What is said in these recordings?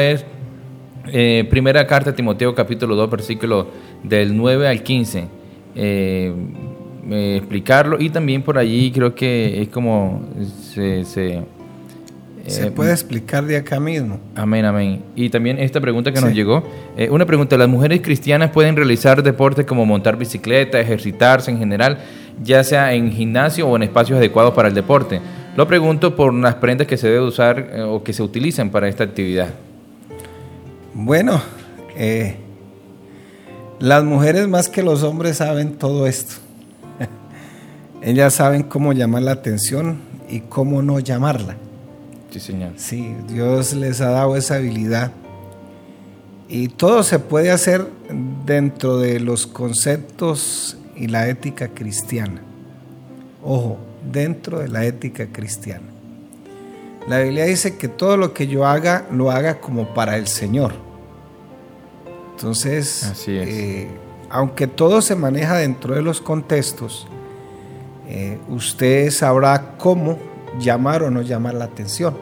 es eh, primera carta de Timoteo capítulo 2 versículo del 9 al 15. Eh, eh, explicarlo y también por allí creo que es como se... se se puede explicar de acá mismo. Amén, amén. Y también esta pregunta que nos llegó. una pregunta, ¿las mujeres cristianas pueden realizar deportes como montar bicicleta, ejercitarse en general, ya sea en gimnasio o en espacios adecuados para el deporte? Lo pregunto por las prendas que se debe usar o que se utilizan para esta actividad. Bueno, eh, las mujeres más que los hombres saben todo esto. Ellas saben cómo llamar la atención y cómo no llamarla. Sí, señor. Sí, Dios les ha dado esa habilidad. Y todo se puede hacer dentro de los conceptos y la ética cristiana. Ojo, dentro de la ética cristiana. La Biblia dice que todo lo que yo haga, lo haga como para el Señor. Entonces, eh, aunque todo se maneja dentro de los contextos, eh, usted sabrá cómo llamar o no llamar la atención.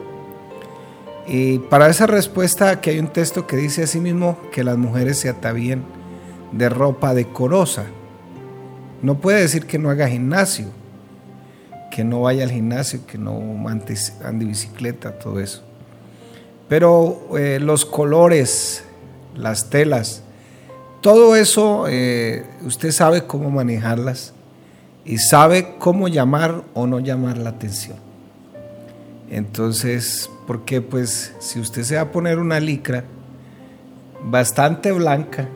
Y para esa respuesta, aquí hay un texto que dice así mismo que las mujeres se atavíen de ropa decorosa. No puede decir que no haga gimnasio que no vaya al gimnasio, que no ande bicicleta, todo eso. Pero eh, los colores, las telas, todo eso eh, usted sabe cómo manejarlas y sabe cómo llamar o no llamar la atención. Entonces, porque pues si usted se va a poner una licra bastante blanca,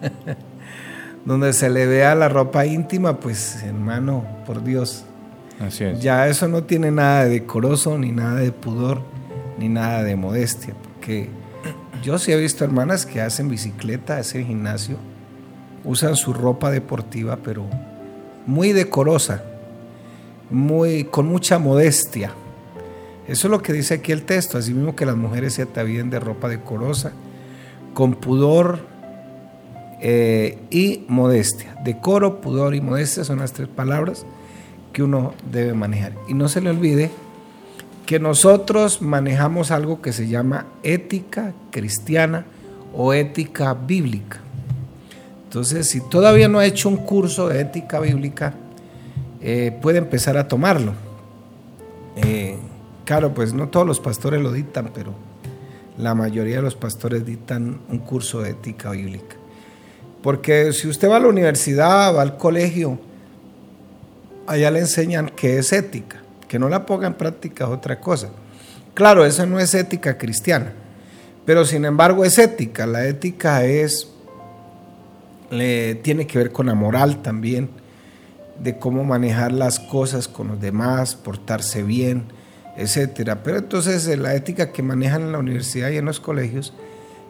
donde se le vea la ropa íntima, pues hermano, por Dios, ya eso no tiene nada de decoroso, ni nada de pudor, ni nada de modestia. Porque yo sí he visto hermanas que hacen bicicleta, hacen gimnasio, usan su ropa deportiva, pero muy decorosa, muy, con mucha modestia. Eso es lo que dice aquí el texto, así mismo que las mujeres se atavíen de ropa decorosa, con pudor eh, y modestia. Decoro, pudor y modestia son las tres palabras que uno debe manejar. Y no se le olvide que nosotros manejamos algo que se llama ética cristiana o ética bíblica. Entonces, si todavía no ha hecho un curso de ética bíblica, eh, puede empezar a tomarlo. Eh, claro, pues no todos los pastores lo dictan, pero la mayoría de los pastores dictan un curso de ética bíblica. Porque si usted va a la universidad, va al colegio, allá le enseñan que es ética, que no la ponga en práctica otra cosa. Claro, eso no es ética cristiana, pero sin embargo es ética. La ética es, tiene que ver con la moral también, de cómo manejar las cosas con los demás, portarse bien, etcétera. Pero entonces eh, la ética que manejan en la universidad y en los colegios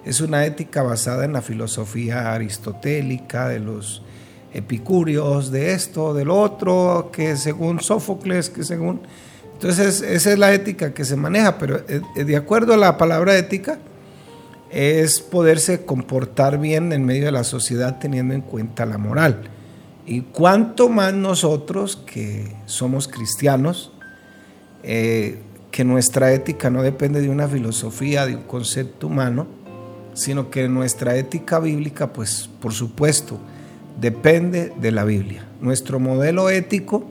es una ética basada en la filosofía aristotélica de los epicúreos, de esto, del otro, que según Sófocles, que según... Entonces esa es la ética que se maneja, pero eh, eh, de acuerdo a la palabra ética, es poderse comportar bien en medio de la sociedad teniendo en cuenta la moral. Y cuanto más nosotros que somos cristianos, eh, que nuestra ética no depende de una filosofía, de un concepto humano, sino que nuestra ética bíblica, pues por supuesto, depende de la Biblia. Nuestro modelo ético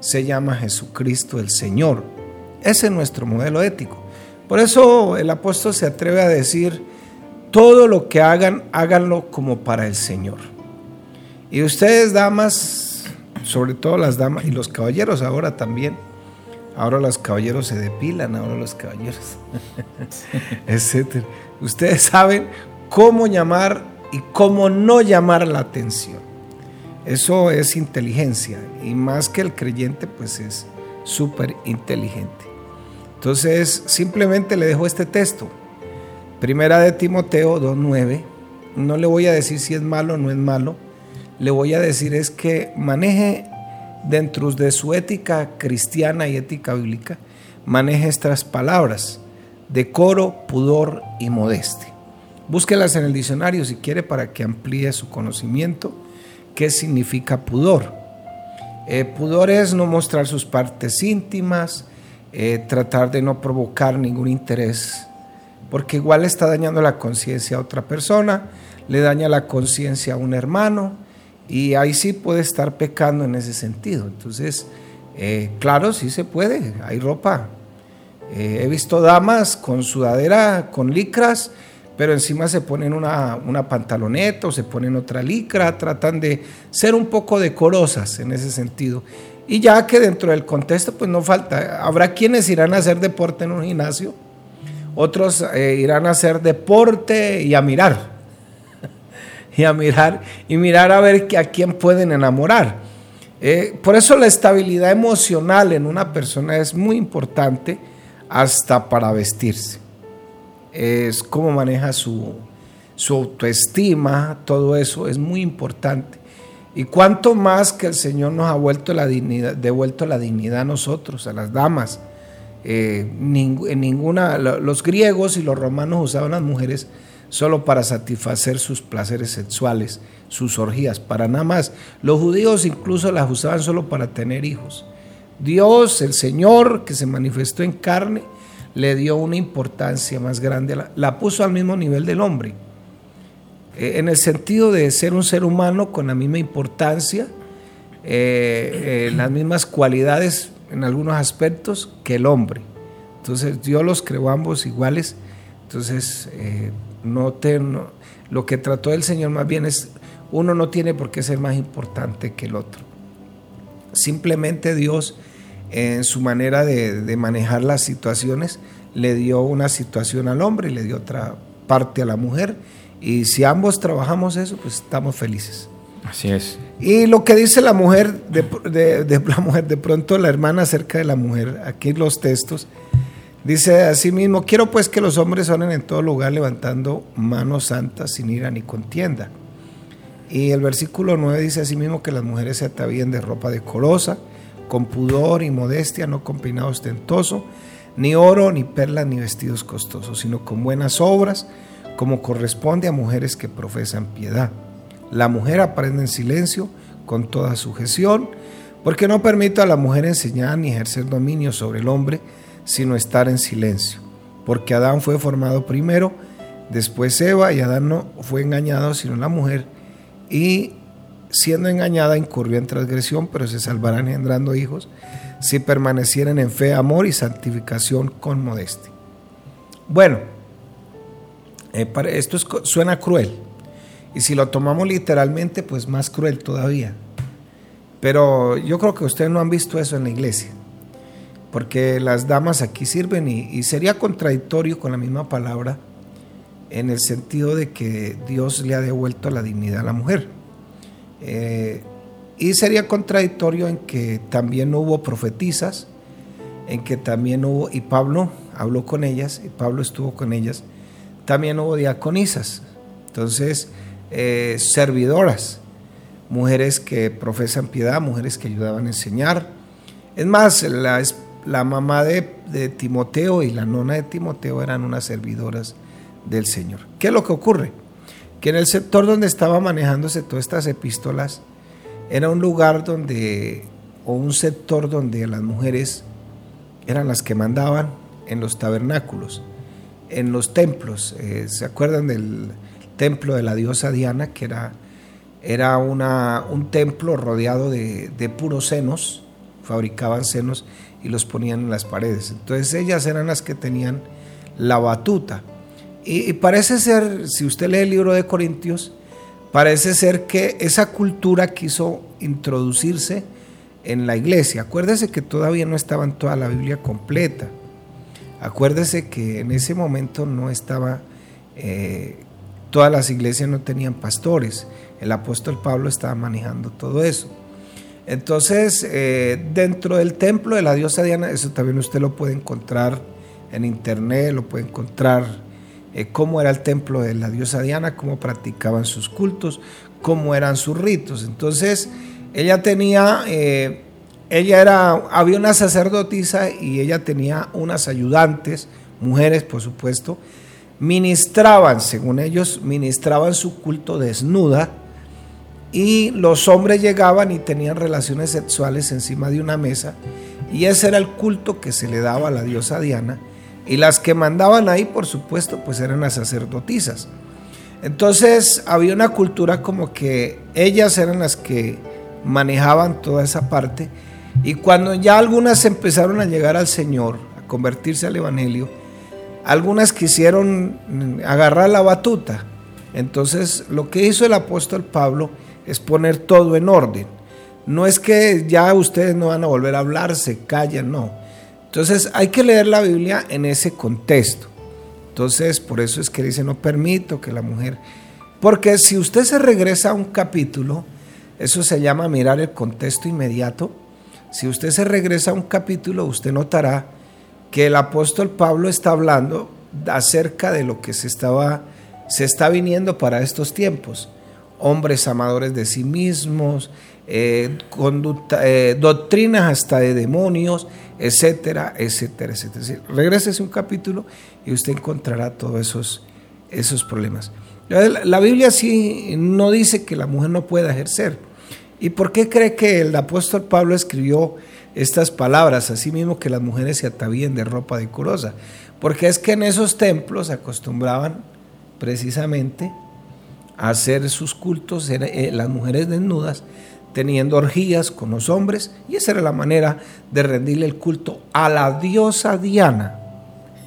se llama Jesucristo el Señor. Ese es nuestro modelo ético. Por eso el apóstol se atreve a decir, todo lo que hagan, háganlo como para el Señor. Y ustedes, damas, sobre todo las damas y los caballeros ahora también, ahora los caballeros se depilan, ahora los caballeros, etc. Ustedes saben cómo llamar y cómo no llamar la atención. Eso es inteligencia y más que el creyente pues es súper inteligente. Entonces simplemente le dejo este texto. Primera de Timoteo 2.9. No le voy a decir si es malo o no es malo. Le voy a decir es que maneje dentro de su ética cristiana y ética bíblica, maneje estas palabras. Decoro, pudor y modestia. Búsquelas en el diccionario si quiere para que amplíe su conocimiento ¿Qué significa pudor? Eh, pudor es no mostrar sus partes íntimas, eh, tratar de no provocar ningún interés porque igual está dañando la conciencia a otra persona, le daña la conciencia a un hermano, y ahí sí puede estar pecando en ese sentido. Entonces, eh, claro, sí se puede, hay ropa. He visto damas con sudadera, con licras, pero encima se ponen una, una, pantaloneta o se ponen otra licra, tratan de ser un poco decorosas en ese sentido. Y ya que dentro del contexto, pues no falta, habrá quienes irán a hacer deporte en un gimnasio, otros eh, irán a hacer deporte y a mirar, y a mirar, y mirar a ver a quién pueden enamorar. Eh, por eso la estabilidad emocional en una persona es muy importante hasta para vestirse. Es cómo maneja su, su autoestima, todo eso es muy importante. Y cuánto más que el Señor nos ha vuelto la dignidad, devuelto la dignidad a nosotros, a las damas. Eh, ninguna, los griegos y los romanos usaban las mujeres solo para satisfacer sus placeres sexuales, sus orgías, para nada más. Los judíos incluso las usaban solo para tener hijos. Dios, el Señor, que se manifestó en carne, le dio una importancia más grande, la puso al mismo nivel del hombre eh, en el sentido de ser un ser humano con la misma importancia, eh, eh, las mismas cualidades en algunos aspectos que el hombre. Entonces Dios los creó ambos iguales. Entonces, no te, lo que trató el Señor más bien es, uno no tiene por qué ser más importante que el otro. Simplemente Dios, en su manera de, de manejar las situaciones, le dio una situación al hombre y le dio otra parte a la mujer y si ambos trabajamos eso, pues estamos felices. Así es. Y lo que dice la mujer, de, la mujer, de pronto la hermana acerca de la mujer, aquí los textos, dice así mismo, quiero pues que los hombres oren en todo lugar levantando manos santas sin ira ni contienda. Y el versículo 9 dice así mismo que las mujeres se atavíen de ropa decorosa, con pudor y modestia, no con peinado ostentoso, ni oro, ni perlas, ni vestidos costosos, sino con buenas obras, como corresponde a mujeres que profesan piedad. La mujer aprende en silencio, con toda sujeción, porque no permite a la mujer enseñar ni ejercer dominio sobre el hombre, sino estar en silencio. Porque Adán fue formado primero, después Eva, y Adán no fue engañado, sino la mujer, y siendo engañada incurrió en transgresión, pero se salvarán engendrando hijos, si permanecieren en fe, amor y santificación con modestia. Bueno, eh, esto suena cruel. Y si lo tomamos literalmente, pues más cruel todavía. Pero yo creo que ustedes no han visto eso en la iglesia. Porque las damas aquí sirven y, sería contradictorio con la misma palabra en el sentido de que Dios le ha devuelto la dignidad a la mujer. Eh, y sería contradictorio en que también hubo profetizas, en que también hubo, y Pablo habló con ellas, y Pablo estuvo con ellas, también hubo diaconisas, entonces eh, servidoras, mujeres que profesan piedad, mujeres que ayudaban a enseñar. Es más, la, la mamá de, de, Timoteo y la nona de Timoteo eran unas servidoras del Señor. ¿Qué es lo que ocurre? Que en el sector donde estaba manejándose todas estas epístolas, era un lugar donde, o un sector donde las mujeres eran las que mandaban en los tabernáculos en los templos. Eh, ¿Se acuerdan del templo de la diosa Diana, que era, era una, un templo rodeado de, puros senos? Fabricaban senos y los ponían en las paredes. Entonces ellas eran las que tenían la batuta. Y, parece ser, si usted lee el libro de Corintios, parece ser que esa cultura quiso introducirse en la iglesia. Acuérdese que todavía no estaba en toda la Biblia completa. Acuérdese que en ese momento no estaba, eh, todas las iglesias no tenían pastores, el apóstol Pablo estaba manejando todo eso. Entonces, eh, dentro del templo de la diosa Diana, eso también usted lo puede encontrar en internet, lo puede encontrar eh, cómo era el templo de la diosa Diana, cómo practicaban sus cultos, cómo eran sus ritos. Entonces, ella tenía ella era, había una sacerdotisa y ella tenía unas ayudantes, mujeres por supuesto, ministraban, según ellos, ministraban su culto desnuda y los hombres llegaban y tenían relaciones sexuales encima de una mesa y ese era el culto que se le daba a la diosa Diana Y las que mandaban ahí, por supuesto, pues eran las sacerdotisas. Entonces había una cultura como que ellas eran las que manejaban toda esa parte. Y cuando ya algunas empezaron a llegar al Señor, a convertirse al Evangelio, algunas quisieron agarrar la batuta. Entonces lo que hizo el apóstol Pablo es poner todo en orden. No es que ya ustedes no van a volver a hablar, se callan, no. Entonces hay que leer la Biblia en ese contexto. Entonces por eso es que dice, no permito que la mujer... Porque si usted se regresa a un capítulo, eso se llama mirar el contexto inmediato. Si usted se regresa a un capítulo, usted notará que el apóstol Pablo está hablando acerca de lo que se estaba se está viniendo para estos tiempos. Hombres amadores de sí mismos, eh, eh, doctrinas hasta de demonios, etcétera, etcétera, etcétera. Regrese un capítulo y usted encontrará todos esos, esos problemas. La Biblia sí no dice que la mujer no pueda ejercer. ¿Y por qué cree que el apóstol Pablo escribió estas palabras, así mismo que las mujeres se atavíen de ropa decorosa? Porque es que en esos templos acostumbraban precisamente a hacer sus cultos, eh, las mujeres desnudas, teniendo orgías con los hombres, y esa era la manera de rendirle el culto a la diosa Diana.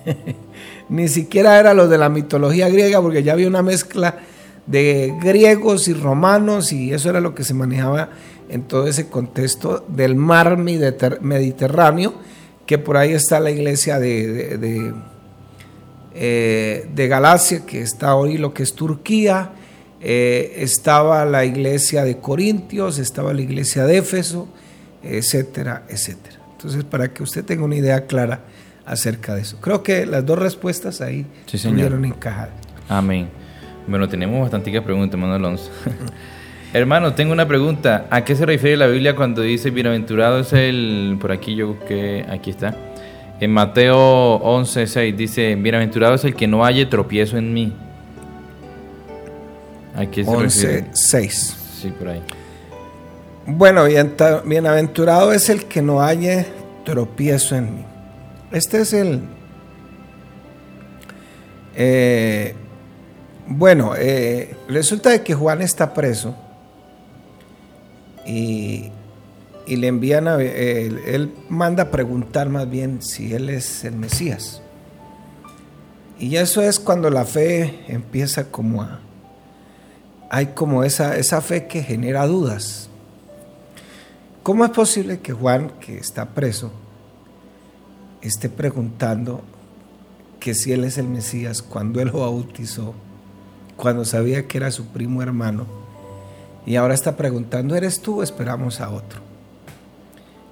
Ni siquiera era lo de la mitología griega, porque ya había una mezcla de griegos y romanos, y eso era lo que se manejaba en todo ese contexto del mar Mediterráneo, que por ahí está la iglesia de eh, de Galacia, que está hoy lo que es Turquía, eh, estaba la iglesia de Corintios, estaba la iglesia de Éfeso, etcétera, etcétera. Entonces, para que usted tenga una idea clara acerca de eso. Creo que las dos respuestas ahí sí, pudieron encajar. Amén. Bueno, tenemos bastantes preguntas, hermano Alonso. Hermano, tengo una pregunta. ¿A qué se refiere la Biblia cuando dice bienaventurado es el... Por aquí yo que aquí está. En Mateo 11:6 dice, bienaventurado es el que no haya tropiezo en mí. Aquí 11:6. Sí, por ahí. Bueno, bienaventurado es el que no haya tropiezo en mí. Este es el... Eh, bueno, eh, resulta de que Juan está preso y y le envían a él, manda preguntar más bien si él es el Mesías. Y eso es cuando la fe empieza como a hay como esa, esa fe que genera dudas. ¿Cómo es posible que Juan, que está preso, esté preguntando que si él es el Mesías cuando él lo bautizó, cuando sabía que era su primo hermano, y ahora está preguntando, ¿eres tú o esperamos a otro?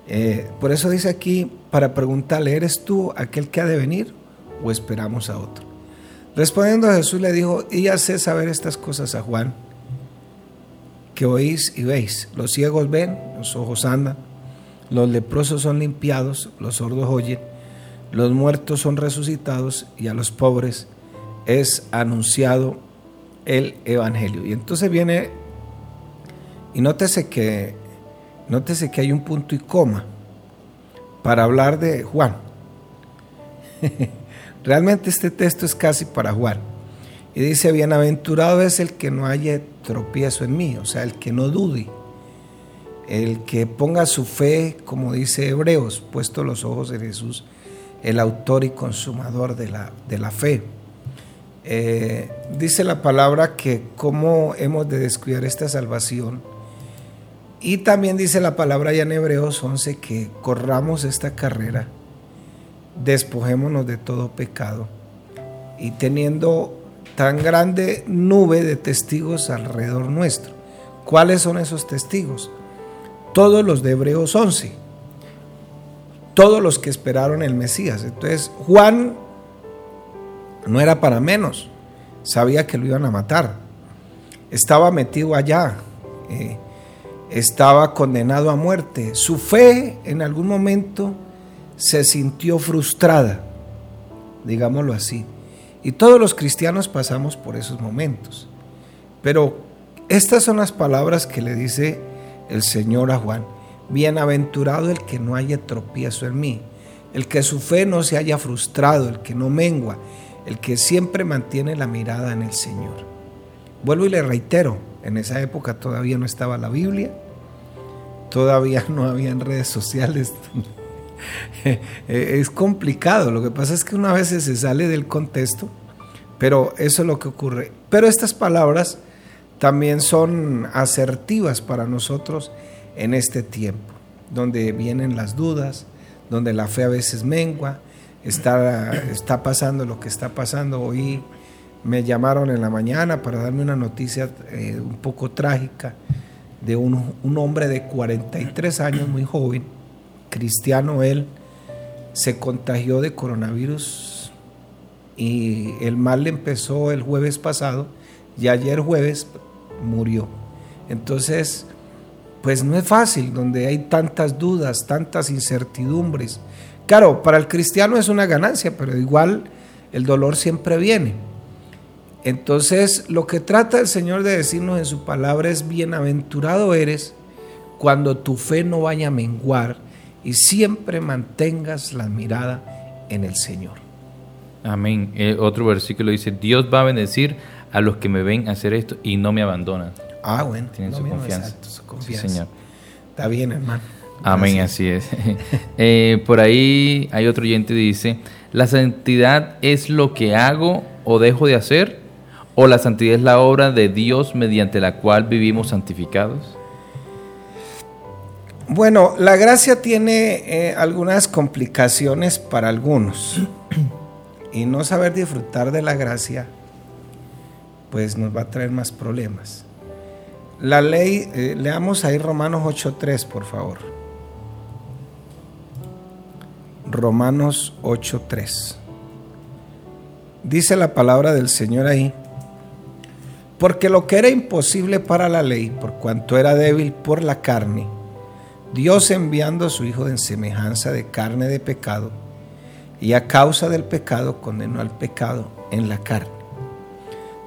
Eh, por eso dice aquí, para preguntarle, ¿eres tú aquel que ha de venir o esperamos a otro? Respondiendo a Jesús le dijo, y hace saber estas cosas a Juan, que oís y veis. Los ciegos ven, los ojos andan, los leprosos son limpiados, los sordos oyen, los muertos son resucitados y a los pobres es anunciado el Evangelio. Y entonces viene, y nótese que Nótese que hay un punto y coma para hablar de Juan. Realmente este texto es casi para Juan. Y dice, bienaventurado es el que no haya tropiezo en mí, o sea, el que no dude, el que ponga su fe, como dice Hebreos, puesto los ojos en Jesús, el autor y consumador de la, de la fe. Eh, dice la palabra que cómo hemos de descuidar esta salvación y también dice la palabra ya en Hebreos 11 que corramos esta carrera, despojémonos de todo pecado y teniendo tan grande nube de testigos alrededor nuestro. ¿Cuáles son esos testigos? Todos los de Hebreos 11, todos los que esperaron el Mesías. Entonces Juan no era para menos, sabía que lo iban a matar, estaba metido allá. Eh, estaba condenado a muerte. Su fe en algún momento se sintió frustrada, digámoslo así. Y todos los cristianos pasamos por esos momentos. Pero estas son las palabras que le dice el Señor a Juan. Bienaventurado el que no haya tropiezo en mí. el que su fe no se haya frustrado, el que no mengua, el que siempre mantiene la mirada en el Señor. Vuelvo y le reitero, en esa época todavía no estaba la Biblia, todavía no habían redes sociales. es complicado, lo que pasa es que una vez se sale del contexto, pero eso es lo que ocurre. Pero estas palabras también son asertivas para nosotros en este tiempo, donde vienen las dudas, donde la fe a veces mengua, está, está pasando lo que está pasando. Hoy me llamaron en la mañana para darme una noticia eh, un poco trágica de un, un, hombre de 43 años, muy joven, cristiano él, se contagió de coronavirus y el mal empezó el jueves pasado y ayer jueves murió. Entonces, pues no es fácil, donde hay tantas dudas, tantas incertidumbres. Claro, para el cristiano es una ganancia, pero igual el dolor siempre viene. Entonces, lo que trata el Señor de decirnos en su palabra es, bienaventurado eres cuando tu fe no vaya a menguar y siempre mantengas la mirada en el Señor. Amén. Eh, otro versículo dice, Dios va a bendecir a los que me ven hacer esto y no me abandonan. Ah, bueno. Tienen su, confianza. Sí, Señor. Está bien, hermano. Amén, así es. Eh, por ahí hay otro oyente que dice, ¿la santidad es lo que hago o dejo de hacer? ¿O la santidad es la obra de Dios mediante la cual vivimos santificados? Bueno, la gracia tiene eh, algunas complicaciones para algunos. y no saber disfrutar de la gracia pues nos va a traer más problemas. La ley, eh, leamos ahí Romanos 8.3, por favor. Romanos 8.3. Dice la palabra del Señor ahí, porque lo que era imposible para la ley, por cuanto era débil por la carne, Dios enviando a su Hijo en semejanza de carne de pecado, y a causa del pecado condenó al pecado en la carne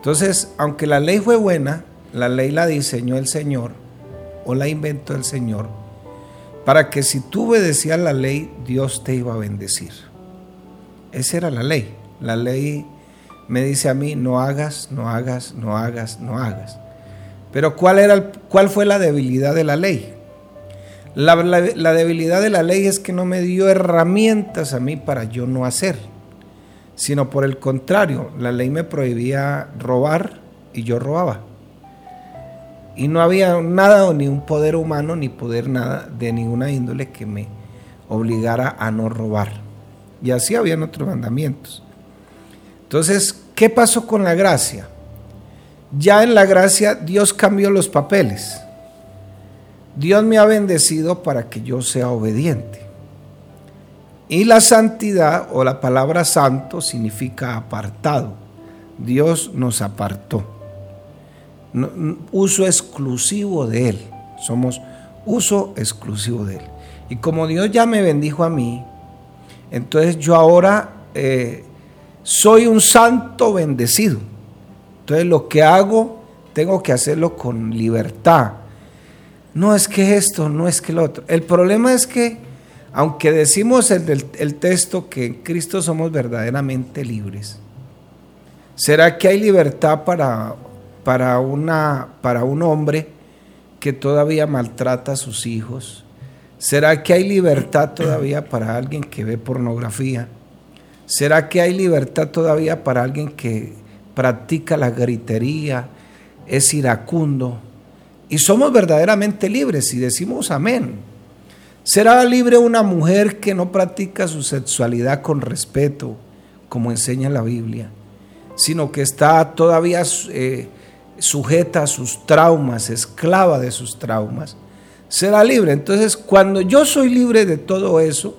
entonces, aunque la ley fue buena, la ley la diseñó el Señor o la inventó el Señor para que si tú obedecías la ley, Dios te iba a bendecir. Esa era la ley. La ley me dice a mí, no hagas, no hagas, no hagas, no hagas. Pero ¿cuál, era cuál fue la debilidad de la ley? La, la debilidad de la ley es que no me dio herramientas a mí para yo no hacer sino por el contrario, la ley me prohibía robar y yo robaba. Y no había nada, ni un poder humano, ni poder nada de ninguna índole que me obligara a no robar. Y así habían otros mandamientos. Entonces, ¿qué pasó con la gracia? Ya en la gracia Dios cambió los papeles. Dios me ha bendecido para que yo sea obediente. Y la santidad o la palabra santo significa apartado. Dios nos apartó. uso exclusivo de Él. Somos uso exclusivo de Él. Y como Dios ya me bendijo a mí, entonces yo ahora eh, soy un santo bendecido. Entonces lo que hago, tengo que hacerlo con libertad. No es que esto, no es que lo otro. El problema es que aunque decimos en el, texto que en Cristo somos verdaderamente libres, ¿será que hay libertad para, para, una, para un hombre que todavía maltrata a sus hijos? ¿Será que hay libertad todavía para alguien que ve pornografía? ¿Será que hay libertad todavía para alguien que practica la gritería, es iracundo? Y somos verdaderamente libres y decimos amén. ¿Será libre una mujer que no practica su sexualidad con respeto, como enseña la Biblia, sino que está todavía eh, sujeta a sus traumas, esclava de sus traumas? Será libre. Entonces, cuando yo soy libre de todo eso,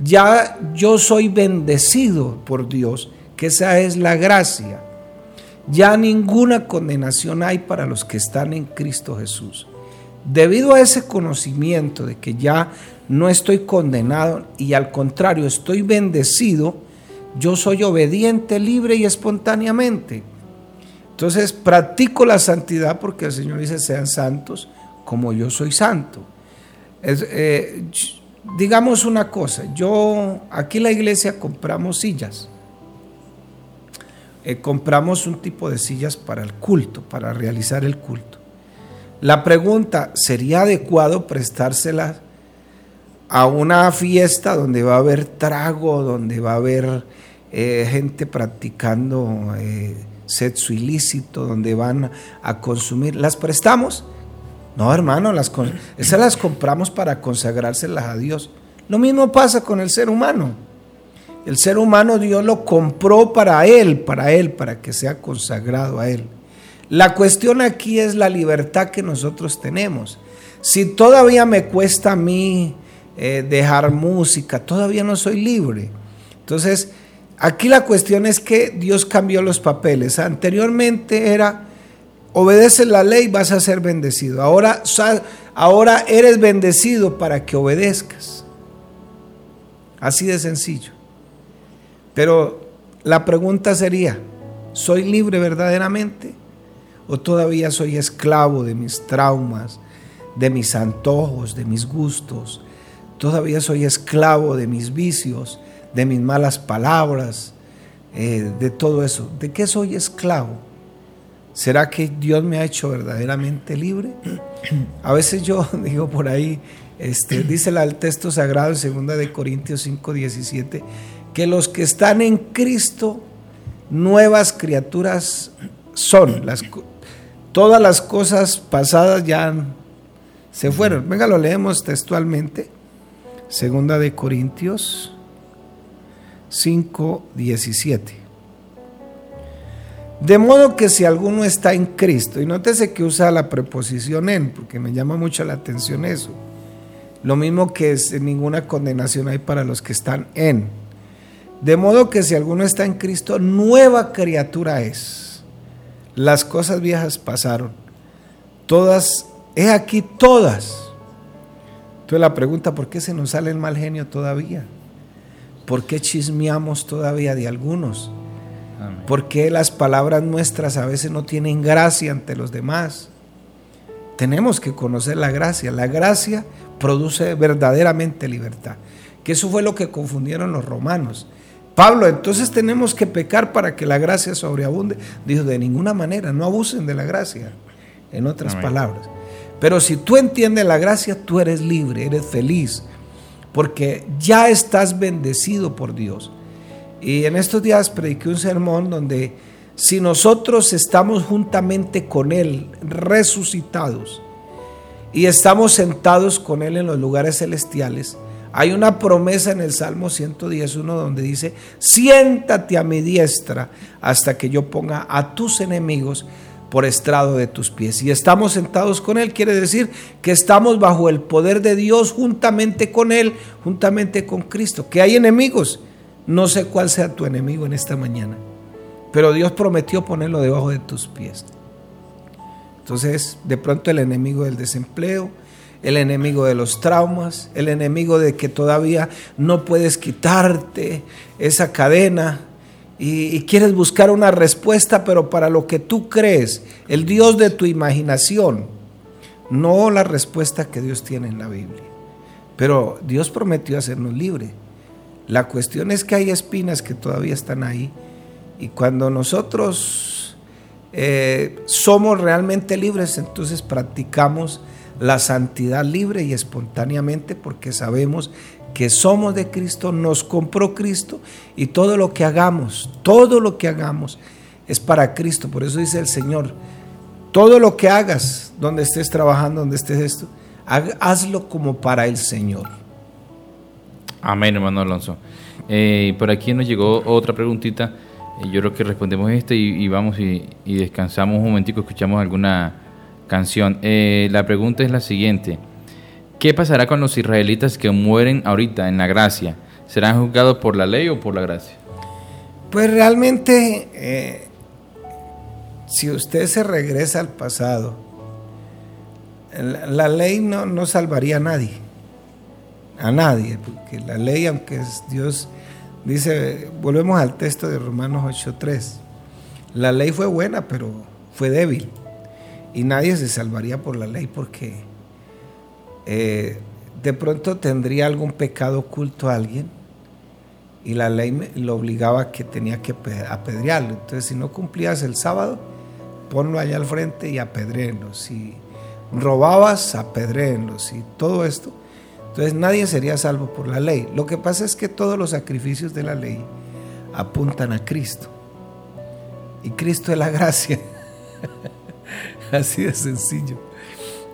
ya yo soy bendecido por Dios, que esa es la gracia. Ya ninguna condenación hay para los que están en Cristo Jesús. Debido a ese conocimiento de que ya no estoy condenado y al contrario estoy bendecido, yo soy obediente, libre y espontáneamente. Entonces practico la santidad porque el Señor dice sean santos como yo soy santo. Eh, digamos una cosa, yo aquí en la iglesia compramos sillas. Eh, compramos un tipo de sillas para el culto, para realizar el culto. La pregunta, ¿sería adecuado prestárselas a una fiesta donde va a haber trago, donde va a haber eh, gente practicando eh, sexo ilícito, donde van a consumir? ¿Las prestamos? No, hermano, esas las compramos para consagrárselas a Dios. Lo mismo pasa con el ser humano. El ser humano Dios lo compró para Él, para Él, para que sea consagrado a Él. La cuestión aquí es la libertad que nosotros tenemos. Si todavía me cuesta a mí eh, dejar música, todavía no soy libre. Entonces, aquí la cuestión es que Dios cambió los papeles. Anteriormente era, obedece la ley, vas a ser bendecido. Ahora, ahora eres bendecido para que obedezcas. Así de sencillo. Pero la pregunta sería, ¿soy libre verdaderamente? ¿O todavía soy esclavo de mis traumas, de mis antojos, de mis gustos? ¿Todavía soy esclavo de mis vicios, de mis malas palabras, eh, de todo eso? ¿De qué soy esclavo? ¿Será que Dios me ha hecho verdaderamente libre? A veces yo digo por ahí, este, dice el texto sagrado en 2 de Corintios 5, 17, que los que están en Cristo, nuevas criaturas son. Todas las cosas pasadas ya se fueron. Venga, lo leemos textualmente. Segunda de Corintios 5, 17. De modo que si alguno está en Cristo, y nótese que usa la preposición en, porque me llama mucho la atención eso. Lo mismo que es, ninguna condenación hay para los que están en. De modo que si alguno está en Cristo, nueva criatura es. Las cosas viejas pasaron. Todas, he aquí todas. Entonces la pregunta, ¿por qué se nos sale el mal genio todavía? ¿Por qué chismeamos todavía de algunos? ¿Por qué las palabras nuestras a veces no tienen gracia ante los demás? Tenemos que conocer la gracia. La gracia produce verdaderamente libertad. Que eso fue lo que confundieron los romanos Pablo, entonces tenemos que pecar para que la gracia sobreabunde. Dijo, de ninguna manera, no abusen de la gracia, en otras palabras. Pero si tú entiendes la gracia, tú eres libre, eres feliz, porque ya estás bendecido por Dios. Y en estos días prediqué un sermón donde si nosotros estamos juntamente con Él, resucitados, y estamos sentados con Él en los lugares celestiales, hay una promesa en el Salmo 111 donde dice, siéntate a mi diestra hasta que yo ponga a tus enemigos por estrado de tus pies. Y estamos sentados con Él, quiere decir que estamos bajo el poder de Dios juntamente con Él, juntamente con Cristo. Que hay enemigos, no sé cuál sea tu enemigo en esta mañana, pero Dios prometió ponerlo debajo de tus pies. Entonces, de pronto el enemigo del desempleo, el enemigo de los traumas, el enemigo de que todavía no puedes quitarte esa cadena y, quieres buscar una respuesta, pero para lo que tú crees, el Dios de tu imaginación, no la respuesta que Dios tiene en la Biblia. Pero Dios prometió hacernos libres. La cuestión es que hay espinas que todavía están ahí y cuando nosotros eh, somos realmente libres, entonces practicamos la santidad libre y espontáneamente porque sabemos que somos de Cristo, nos compró Cristo y todo lo que hagamos, todo lo que hagamos es para Cristo. Por eso dice el Señor, todo lo que hagas, donde estés trabajando, donde estés esto, hazlo como para el Señor. Amén, hermano Alonso. Eh, por aquí nos llegó otra preguntita. Yo creo que respondemos esta y, vamos y, y descansamos un momentico, escuchamos alguna canción. Eh, la pregunta es la siguiente. ¿Qué pasará con los israelitas que mueren ahorita en la gracia? ¿Serán juzgados por la ley o por la gracia? Pues realmente, eh, si usted se regresa al pasado, la, ley no, no, salvaría a nadie, a nadie, porque la ley, aunque Dios, dice, volvemos al texto de Romanos 8.3, la ley fue buena, pero fue débil y nadie se salvaría por la ley porque eh, de pronto tendría algún pecado oculto a alguien y la ley lo obligaba a que tenía que apedrearlo. Entonces, si no cumplías el sábado, ponlo allá al frente y apedréenlo. Si robabas, apedréenlo. Y todo esto. Entonces, nadie sería salvo por la ley. Lo que pasa es que todos los sacrificios de la ley apuntan a Cristo. Y Cristo es la gracia. Así de sencillo.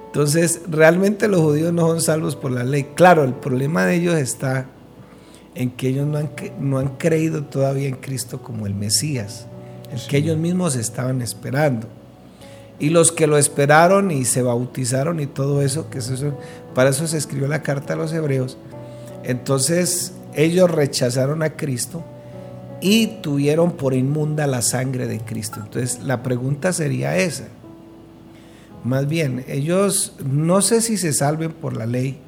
Entonces, realmente los judíos no son salvos por la ley. Claro, el problema de ellos está en que ellos no han, no han creído todavía en Cristo como el Mesías, el que ellos mismos estaban esperando. Y los que lo esperaron y se bautizaron y todo eso, que eso, para eso se escribió la carta a los hebreos, entonces ellos rechazaron a Cristo y tuvieron por inmunda la sangre de Cristo. Entonces la pregunta sería esa. Más bien, ellos no sé si se salven por la ley,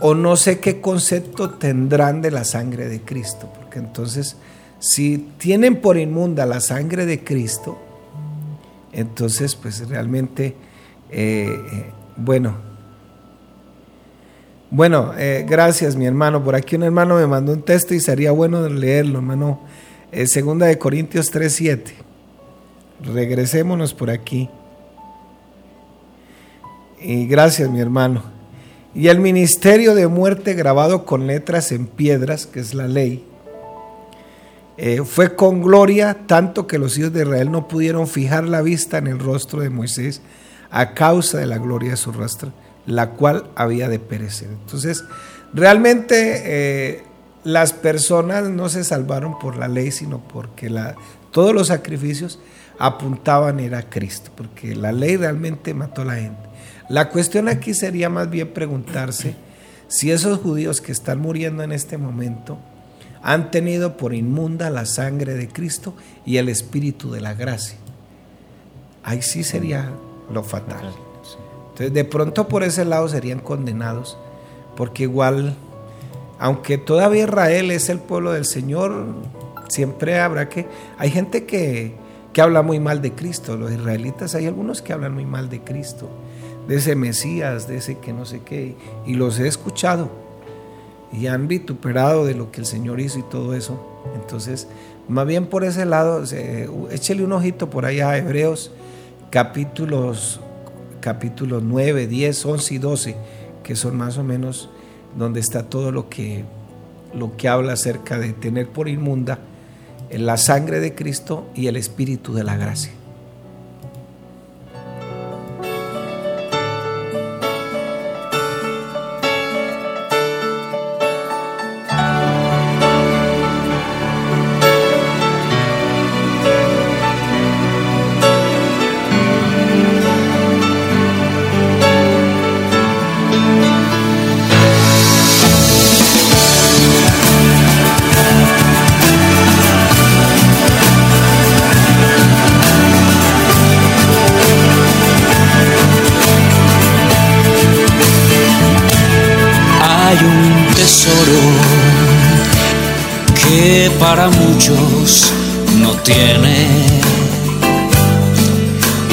o no sé qué concepto tendrán de la sangre de Cristo, porque entonces si tienen por inmunda la sangre de Cristo, entonces pues realmente, eh, eh, bueno, bueno, eh, gracias mi hermano, por aquí un hermano me mandó un texto y sería bueno leerlo, hermano, segunda de Corintios 3.7, regresémonos por aquí. Y gracias mi hermano. Y el ministerio de muerte grabado con letras en piedras, que es la ley, eh, fue con gloria tanto que los hijos de Israel no pudieron fijar la vista en el rostro de Moisés a causa de la gloria de su rostro, la cual había de perecer. Entonces, realmente eh, las personas no se salvaron por la ley, sino porque la, todos los sacrificios apuntaban era a Cristo, porque la ley realmente mató a la gente. La cuestión aquí sería más bien preguntarse si esos judíos que están muriendo en este momento han tenido por inmunda la sangre de Cristo y el espíritu de la gracia. Ahí sí sería lo fatal. Entonces, de pronto por ese lado serían condenados, porque igual, aunque todavía Israel es el pueblo del Señor, siempre habrá que... Hay gente que, que habla muy mal de Cristo, los israelitas, hay algunos que hablan muy mal de Cristo de ese Mesías, de ese que no sé qué, y los he escuchado y han vituperado de lo que el Señor hizo y todo eso. Entonces, más bien por ese lado, échele un ojito por allá a Hebreos capítulos, capítulos 9, 10, 11 y 12, que son más o menos donde está todo lo que, lo que habla acerca de tener por inmunda la sangre de Cristo y el espíritu de la gracia. Para muchos no tiene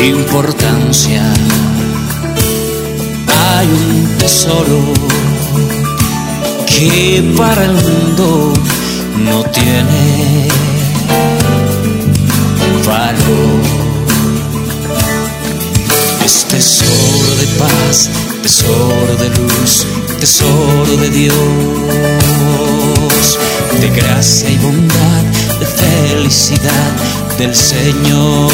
importancia. Hay un tesoro que para el mundo no tiene valor. Es tesoro de paz, tesoro de luz, tesoro de Dios de gracia y bondad, de felicidad del Señor.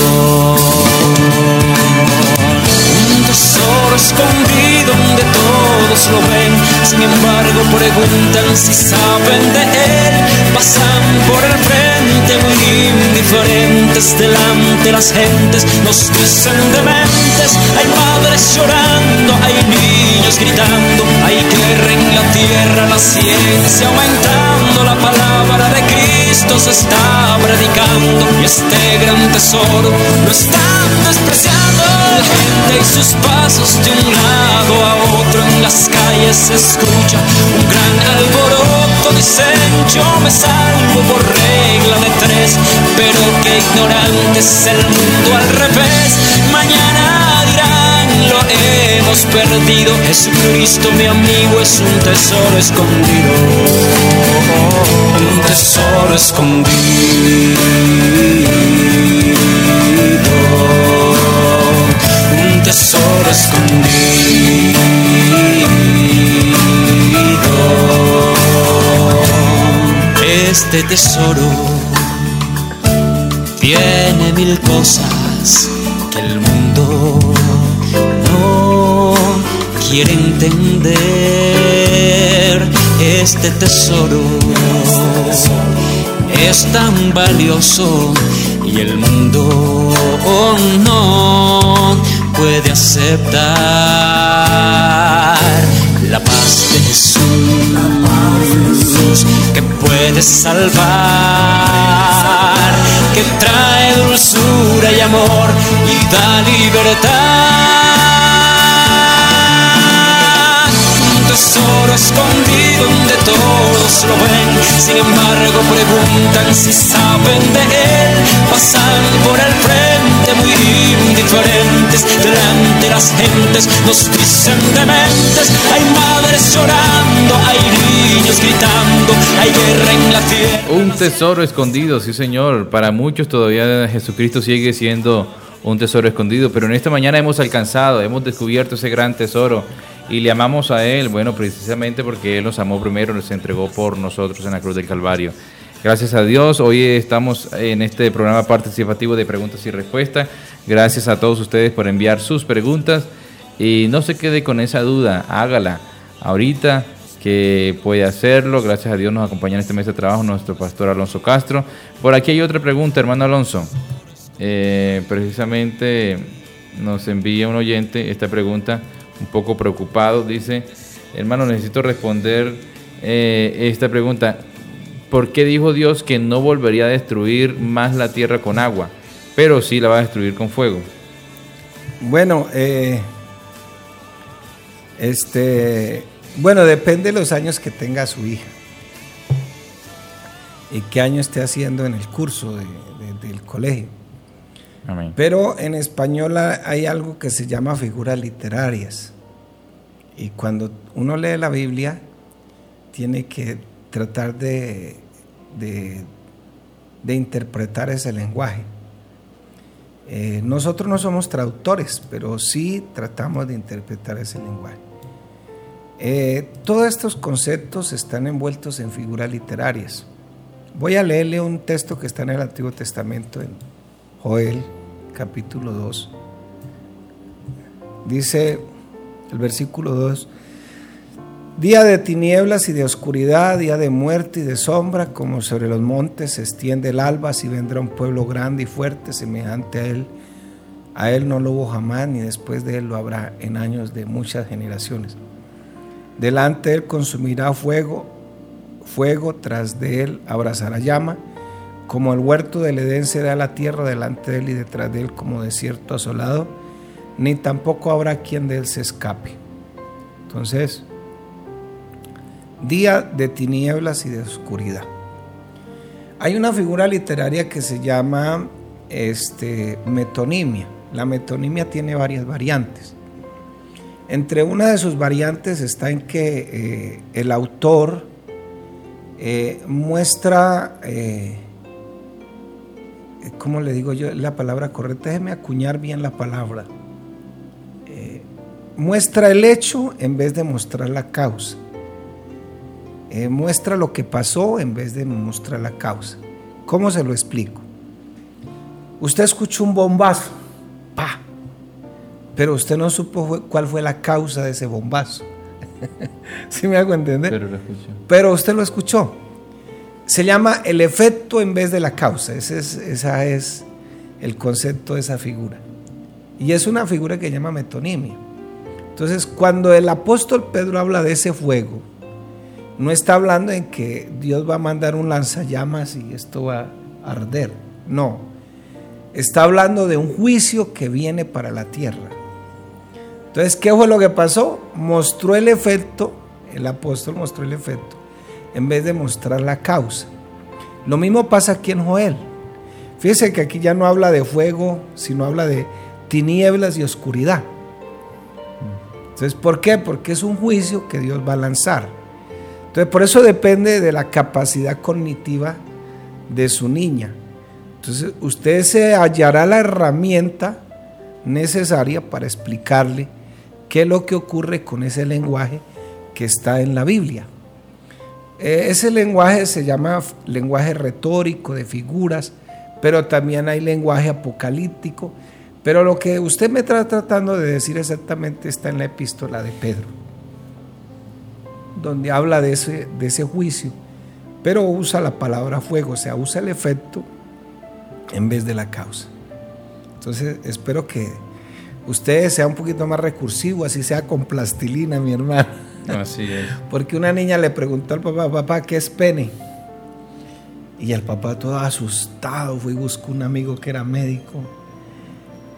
Tesoro escondido donde todos lo ven, sin embargo preguntan si saben de él. Pasan por el frente muy indiferentes delante las gentes, nos dicen dementes. Hay madres llorando, hay niños gritando, hay guerra en la tierra, la ciencia aumentando, la palabra de Cristo se está predicando y este gran tesoro lo están despreciando. La gente y sus pasos de un lado a otro en las calles se escucha un gran alboroto. Dicen yo me salvo por regla de tres, pero que ignorante es el mundo al revés. Mañana dirán lo hemos perdido. Jesucristo, mi amigo, es un tesoro escondido. Un tesoro escondido. Escondido. Este tesoro tiene mil cosas que el mundo no quiere entender. Este tesoro es tan valioso y el mundo no puede aceptar la paz de Jesús que puede salvar, que trae dulzura y amor y da libertad. Un tesoro escondido donde todos lo ven, sin embargo preguntan si saben de él, pasan por el frente muy Un tesoro escondido, sí señor, para muchos todavía Jesucristo sigue siendo un tesoro escondido, pero en esta mañana hemos alcanzado, hemos descubierto ese gran tesoro y le amamos a Él, bueno, precisamente porque Él nos amó primero, nos entregó por nosotros en la cruz del Calvario. Gracias a Dios, hoy estamos en este programa participativo de preguntas y respuestas. Gracias a todos ustedes por enviar sus preguntas y no se quede con esa duda, hágala ahorita que puede hacerlo. Gracias a Dios nos acompaña en este mes de trabajo nuestro pastor Alonso Castro. Por aquí hay otra pregunta, hermano Alonso. Eh, precisamente nos envía un oyente esta pregunta un poco preocupado. Dice, hermano, necesito responder eh, esta pregunta. ¿Por qué dijo Dios que no volvería a destruir más la tierra con agua, pero sí la va a destruir con fuego? Bueno, eh, este, bueno, depende de los años que tenga su hija y qué año esté haciendo en el curso del colegio. Pero en español hay algo que se llama figuras literarias. Y cuando uno lee la Biblia, tiene que tratar de, de, interpretar ese lenguaje. Eh, nosotros no somos traductores, pero sí tratamos de interpretar ese lenguaje. Eh, todos estos conceptos están envueltos en figuras literarias. Voy a leerle un texto que está en el Antiguo Testamento, en Joel capítulo 2. Dice el versículo 2, Día de tinieblas y de oscuridad, día de muerte y de sombra, como sobre los montes se extiende el alba, así vendrá un pueblo grande y fuerte, semejante a él. A él no lo hubo jamás, ni después de él lo habrá en años de muchas generaciones. Delante de él consumirá fuego, fuego, tras de él abrazará llama como el huerto del Edén se da la tierra delante de él y detrás de él como desierto asolado, ni tampoco habrá quien de él se escape. Entonces, día de tinieblas y de oscuridad. Hay una figura literaria que se llama este, metonimia. La metonimia tiene varias variantes. Entre una de sus variantes está en que eh, el autor eh, muestra eh, ¿cómo le digo yo la palabra correcta? Déjeme acuñar bien la palabra. Eh, muestra el hecho en vez de mostrar la causa. Eh, muestra lo que pasó en vez de mostrar la causa. ¿Cómo se lo explico? Usted escuchó un bombazo, pa, pero usted no supo cuál fue la causa de ese bombazo. ¿Sí me hago entender? Pero lo escuchó. Pero usted lo escuchó se llama el efecto en vez de la causa. Ese es, esa es el concepto de esa figura. Y es una figura que se llama metonimia. Entonces, cuando el apóstol Pedro habla de ese fuego, no está hablando en que Dios va a mandar un lanzallamas y esto va a arder. No. Está hablando de un juicio que viene para la tierra. Entonces, ¿qué fue lo que pasó? Mostró el efecto, el apóstol mostró el efecto en vez de mostrar la causa. Lo mismo pasa aquí en Joel. Fíjese que aquí ya no habla de fuego, sino habla de tinieblas y oscuridad. Entonces, ¿por qué? Porque es un juicio que Dios va a lanzar. Entonces, por eso depende de la capacidad cognitiva de su niña. Entonces, usted se hallará la herramienta necesaria para explicarle qué es lo que ocurre con ese lenguaje que está en la Biblia. E, ese lenguaje se llama lenguaje retórico de figuras, pero también hay lenguaje apocalíptico. Pero lo que usted me está tratando de decir exactamente está en la epístola de Pedro, donde habla de ese, de ese juicio, pero usa la palabra fuego, o sea, usa el efecto en vez de la causa. Entonces, espero que usted sea un poquito más recursivo, así sea con plastilina, mi hermano. Así es. Porque una niña le preguntó al papá, papá, ¿qué es pene? Y el papá todo asustado fue y buscó un amigo que era médico.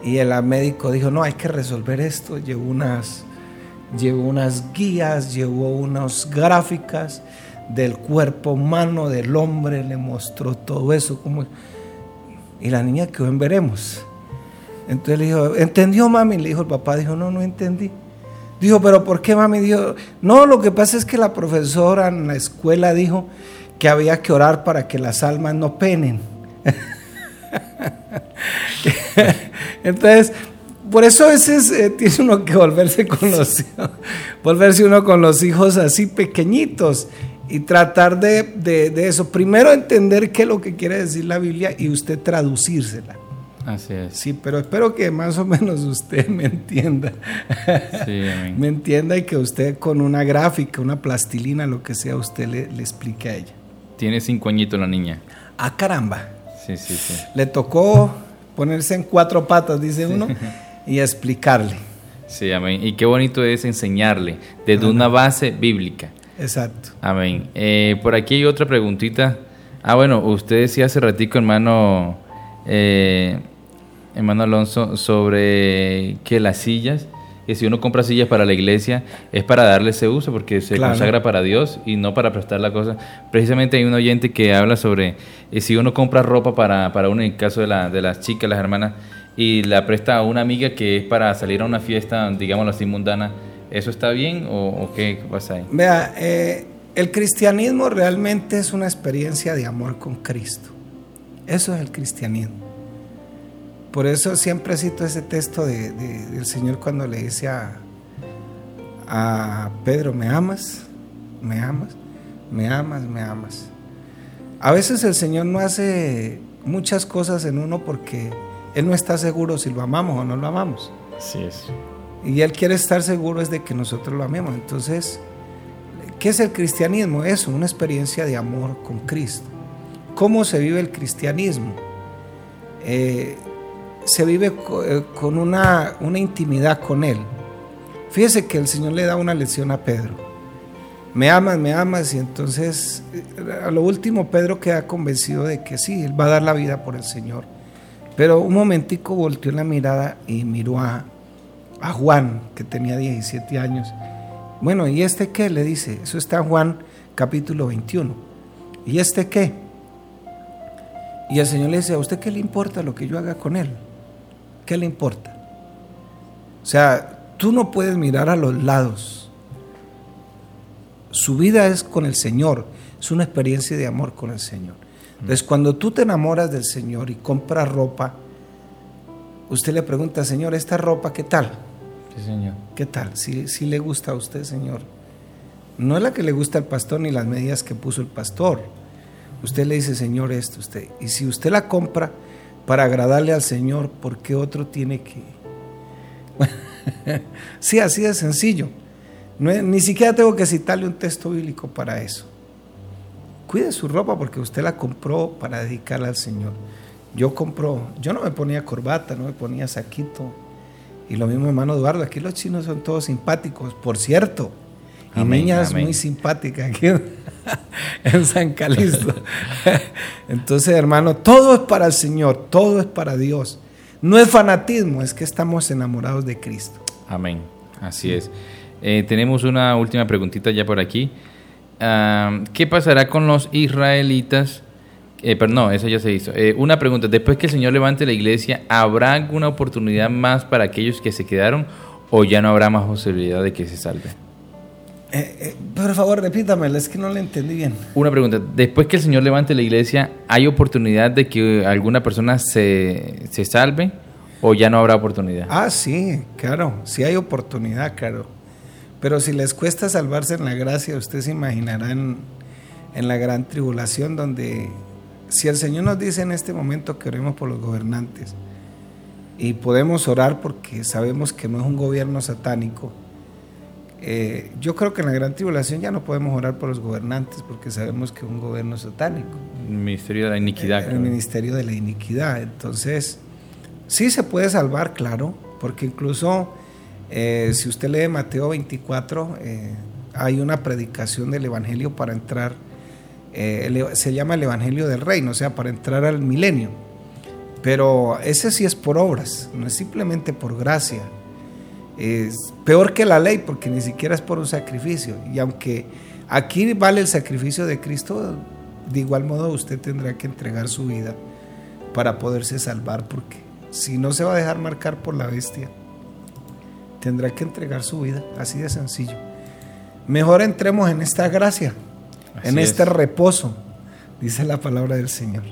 Y el médico dijo, no, hay que resolver esto. Llevó unas, llevó unas guías, llevó unas gráficas del cuerpo humano, del hombre, le mostró todo eso. Como... Y la niña quedó en veremos. Entonces le dijo, ¿entendió mami? Le dijo el papá, dijo, no, no entendí. Dijo, pero ¿por qué mami? Dijo, no, lo que pasa es que la profesora en la escuela dijo que había que orar para que las almas no penen. Entonces, por eso a veces eh, tiene uno que volverse con los volverse uno con los hijos así pequeñitos y tratar de, de eso. Primero entender qué es lo que quiere decir la Biblia y usted traducírsela. Así es. Sí, pero espero que más o menos usted me entienda. Sí, me entienda y que usted con una gráfica, una plastilina, lo que sea, usted le, explique a ella. Tiene cinco añitos la niña. Ah, caramba. Sí, sí, sí. Le tocó ponerse en cuatro patas, dice uno, y explicarle. Sí, amén. Y qué bonito es enseñarle desde una base bíblica. Exacto. Amén. Eh, por aquí hay otra preguntita. Ah, bueno, usted decía hace ratico, hermano, eh, hermano Alonso, sobre que las sillas, que si uno compra sillas para la iglesia, es para darle ese uso, porque se consagra para Dios y no para prestar la cosa. Precisamente hay un oyente que habla sobre eh, si uno compra ropa para, para uno, en el caso de, la, de las chicas, las hermanas, y la presta a una amiga que es para salir a una fiesta, digámoslo así, mundana, ¿eso está bien o, qué pasa ahí? Vea, eh, el cristianismo realmente es una experiencia de amor con Cristo. Eso es el cristianismo. Por eso siempre cito ese texto del Señor cuando le dice a, a Pedro, ¿me amas? ¿Me amas? ¿Me amas? ¿Me amas? A veces el Señor no hace muchas cosas en uno porque Él no está seguro si lo amamos o no lo amamos. Así es. Y Él quiere estar seguro es de que nosotros lo amemos. Entonces, ¿qué es el cristianismo? Eso, una experiencia de amor con Cristo. ¿Cómo se vive el cristianismo? Eh, se vive eh, con una, una intimidad con Él. Fíjese que el Señor le da una lección a Pedro. Me amas, me amas, y entonces eh, a lo último Pedro queda convencido de que sí, él va a dar la vida por el Señor. Pero un momentico volteó la mirada y miró a, a Juan, que tenía 17 años. Bueno, ¿y este qué? Le dice, eso está en Juan capítulo 21. ¿Y este qué? Y el Señor le dice, ¿a usted qué le importa lo que yo haga con él? ¿Qué le importa? O sea, tú no puedes mirar a los lados. Su vida es con el Señor, es una experiencia de amor con el Señor. Entonces, cuando tú te enamoras del Señor y compras ropa, usted le pregunta, Señor, ¿esta ropa qué tal? Sí, Señor. ¿Qué tal? Si ¿Sí, le gusta a usted, Señor. No es la que le gusta al pastor ni las medidas que puso el pastor. Usted le dice, Señor, esto, usted. Y si usted la compra, para agradarle al Señor, porque otro tiene que... sí, así de sencillo. ni siquiera tengo que citarle un texto bíblico para eso. Cuide su ropa porque usted la compró para dedicarla al Señor. Yo compro, yo no me ponía corbata, no me ponía saquito. Y lo mismo hermano Eduardo, aquí los chinos son todos simpáticos, por cierto. Y niñas muy simpáticas aquí en San Calixto. Entonces, hermano, todo es para el Señor, todo es para Dios. No es fanatismo, es que estamos enamorados de Cristo. Amén, así es. Eh, tenemos una última preguntita ya por aquí. ¿Qué pasará con los israelitas? Eh, pero no, eso ya se hizo. Eh, una pregunta, después que el Señor levante la iglesia, ¿habrá alguna oportunidad más para aquellos que se quedaron o ya no habrá más posibilidad de que se salve. Eh, por favor, repítamelo, es que no le entendí bien. Una pregunta, después que el Señor levante la iglesia, ¿hay oportunidad de que alguna persona se, se salve o ya no habrá oportunidad? Ah, sí, claro, sí hay oportunidad, claro. Pero si les cuesta salvarse en la gracia, usted se imaginará en, la gran tribulación donde si el Señor nos dice en este momento que oremos por los gobernantes y podemos orar porque sabemos que no es un gobierno satánico, eh, yo creo que en la gran tribulación ya no podemos orar por los gobernantes porque sabemos que es un gobierno satánico. El ministerio de la iniquidad. el ministerio de la iniquidad. Entonces, sí se puede salvar, claro, porque incluso eh, si usted lee Mateo 24, eh, hay una predicación del Evangelio para entrar, se llama el Evangelio del Reino, o sea, para entrar al milenio. Pero ese sí es por obras, no es simplemente por gracia es peor que la ley porque ni siquiera es por un sacrificio. Y aunque aquí vale el sacrificio de Cristo, de igual modo usted tendrá que entregar su vida para poderse salvar porque si no se va a dejar marcar por la bestia, tendrá que entregar su vida, así de sencillo. Mejor entremos en esta gracia, en este reposo, dice la palabra del Señor.